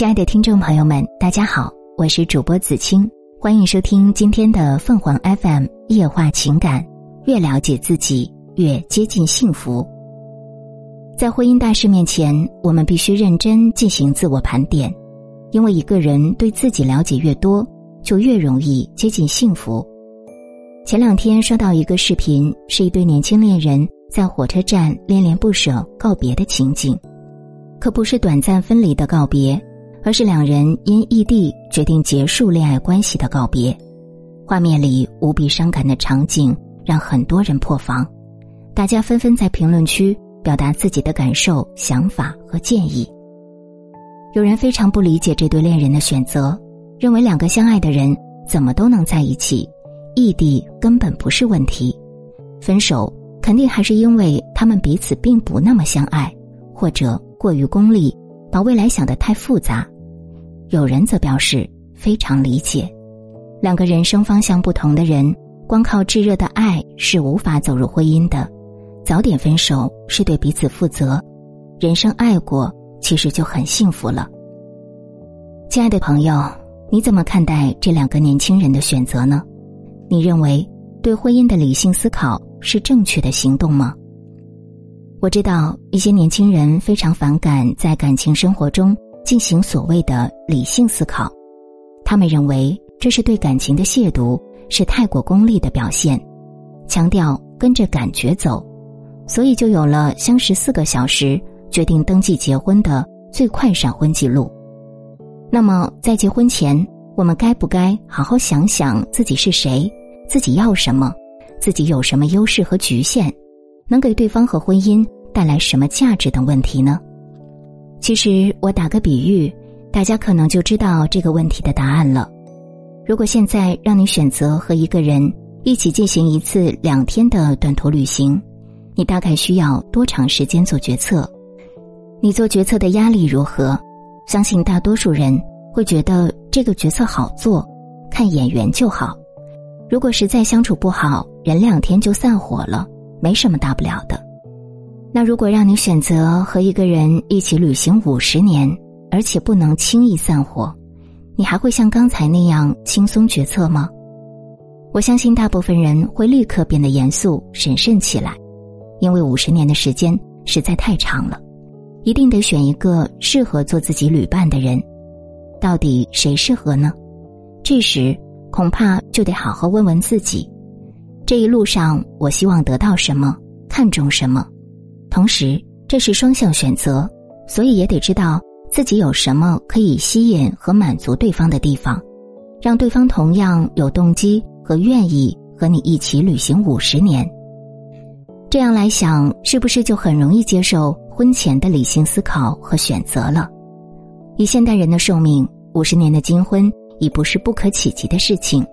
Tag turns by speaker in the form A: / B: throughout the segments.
A: 亲爱的听众朋友们，大家好，我是主播子清，欢迎收听今天的凤凰 FM 夜话情感。越了解自己，越接近幸福。在婚姻大事面前，我们必须认真进行自我盘点，因为一个人对自己了解越多，就越容易接近幸福。前两天刷到一个视频，是一对年轻恋人在火车站恋恋不舍告别的情景，可不是短暂分离的告别。而是两人因异地决定结束恋爱关系的告别，画面里无比伤感的场景让很多人破防，大家纷纷在评论区表达自己的感受、想法和建议。有人非常不理解这对恋人的选择，认为两个相爱的人怎么都能在一起，异地根本不是问题，分手肯定还是因为他们彼此并不那么相爱，或者过于功利。把未来想得太复杂，有人则表示非常理解。两个人生方向不同的人，光靠炙热的爱是无法走入婚姻的。早点分手是对彼此负责。人生爱过，其实就很幸福了。亲爱的朋友，你怎么看待这两个年轻人的选择呢？你认为对婚姻的理性思考是正确的行动吗？我知道一些年轻人非常反感在感情生活中进行所谓的理性思考，他们认为这是对感情的亵渎，是太过功利的表现，强调跟着感觉走，所以就有了相识四个小时决定登记结婚的最快闪婚记录。那么在结婚前，我们该不该好好想想自己是谁，自己要什么，自己有什么优势和局限？能给对方和婚姻带来什么价值等问题呢？其实我打个比喻，大家可能就知道这个问题的答案了。如果现在让你选择和一个人一起进行一次两天的短途旅行，你大概需要多长时间做决策？你做决策的压力如何？相信大多数人会觉得这个决策好做，看眼缘就好。如果实在相处不好，人两天就散伙了。没什么大不了的。那如果让你选择和一个人一起旅行五十年，而且不能轻易散伙，你还会像刚才那样轻松决策吗？我相信大部分人会立刻变得严肃审慎起来，因为五十年的时间实在太长了，一定得选一个适合做自己旅伴的人。到底谁适合呢？这时恐怕就得好好问问自己。这一路上，我希望得到什么，看重什么，同时这是双向选择，所以也得知道自己有什么可以吸引和满足对方的地方，让对方同样有动机和愿意和你一起旅行五十年。这样来想，是不是就很容易接受婚前的理性思考和选择了？以现代人的寿命，五十年的金婚已不是不可企及的事情。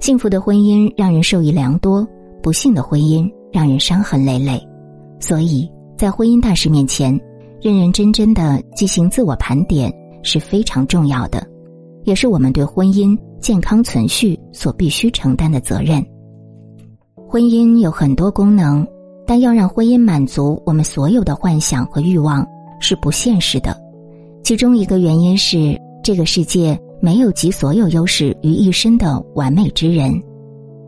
A: 幸福的婚姻让人受益良多，不幸的婚姻让人伤痕累累。所以在婚姻大事面前，认认真真的进行自我盘点是非常重要的，也是我们对婚姻健康存续所必须承担的责任。婚姻有很多功能，但要让婚姻满足我们所有的幻想和欲望是不现实的。其中一个原因是这个世界。没有集所有优势于一身的完美之人，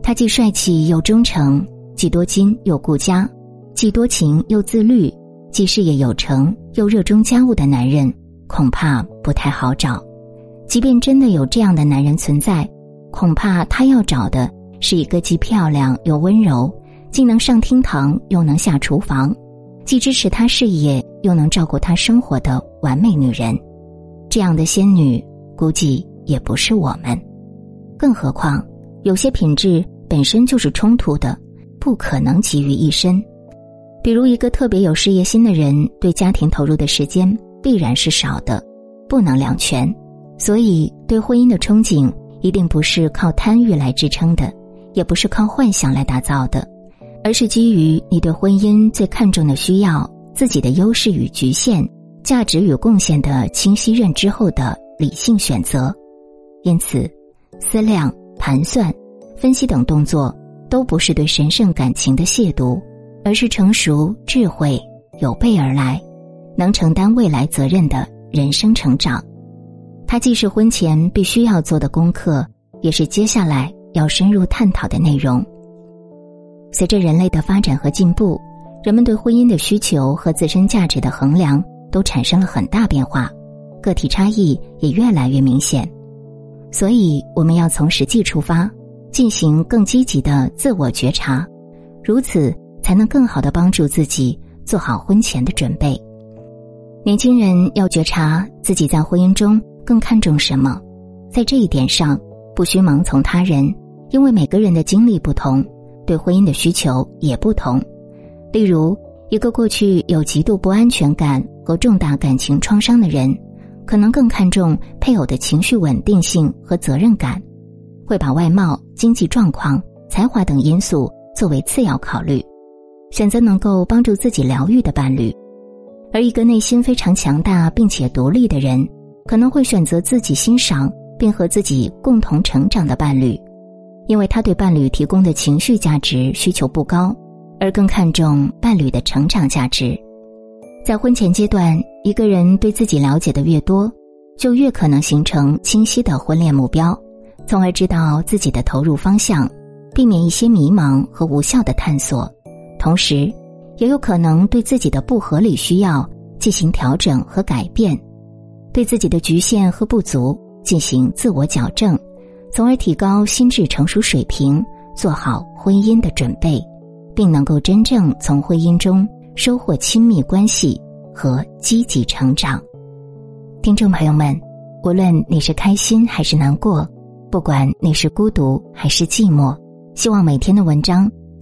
A: 他既帅气又忠诚，既多金又顾家，既多情又自律，既事业有成又热衷家务的男人，恐怕不太好找。即便真的有这样的男人存在，恐怕他要找的是一个既漂亮又温柔，既能上厅堂又能下厨房，既支持他事业又能照顾他生活的完美女人。这样的仙女。估计也不是我们，更何况有些品质本身就是冲突的，不可能集于一身。比如一个特别有事业心的人，对家庭投入的时间必然是少的，不能两全。所以，对婚姻的憧憬一定不是靠贪欲来支撑的，也不是靠幻想来打造的，而是基于你对婚姻最看重的需要、自己的优势与局限、价值与贡献的清晰认知后的。理性选择，因此，思量、盘算、分析等动作都不是对神圣感情的亵渎，而是成熟、智慧有备而来，能承担未来责任的人生成长。它既是婚前必须要做的功课，也是接下来要深入探讨的内容。随着人类的发展和进步，人们对婚姻的需求和自身价值的衡量都产生了很大变化，个体差异也越来越明显。所以，我们要从实际出发，进行更积极的自我觉察，如此才能更好的帮助自己做好婚前的准备。年轻人要觉察自己在婚姻中更看重什么，在这一点上不需盲从他人，因为每个人的经历不同。对婚姻的需求也不同，例如，一个过去有极度不安全感和重大感情创伤的人，可能更看重配偶的情绪稳定性和责任感，会把外貌、经济状况、才华等因素作为次要考虑，选择能够帮助自己疗愈的伴侣；而一个内心非常强大并且独立的人，可能会选择自己欣赏并和自己共同成长的伴侣。因为他对伴侣提供的情绪价值需求不高，而更看重伴侣的成长价值。在婚前阶段，一个人对自己了解的越多，就越可能形成清晰的婚恋目标，从而知道自己的投入方向，避免一些迷茫和无效的探索。同时，也有可能对自己的不合理需要进行调整和改变，对自己的局限和不足进行自我矫正。从而提高心智成熟水平，做好婚姻的准备，并能够真正从婚姻中收获亲密关系和积极成长。听众朋友们，无论你是开心还是难过，不管你是孤独还是寂寞，希望每天的文章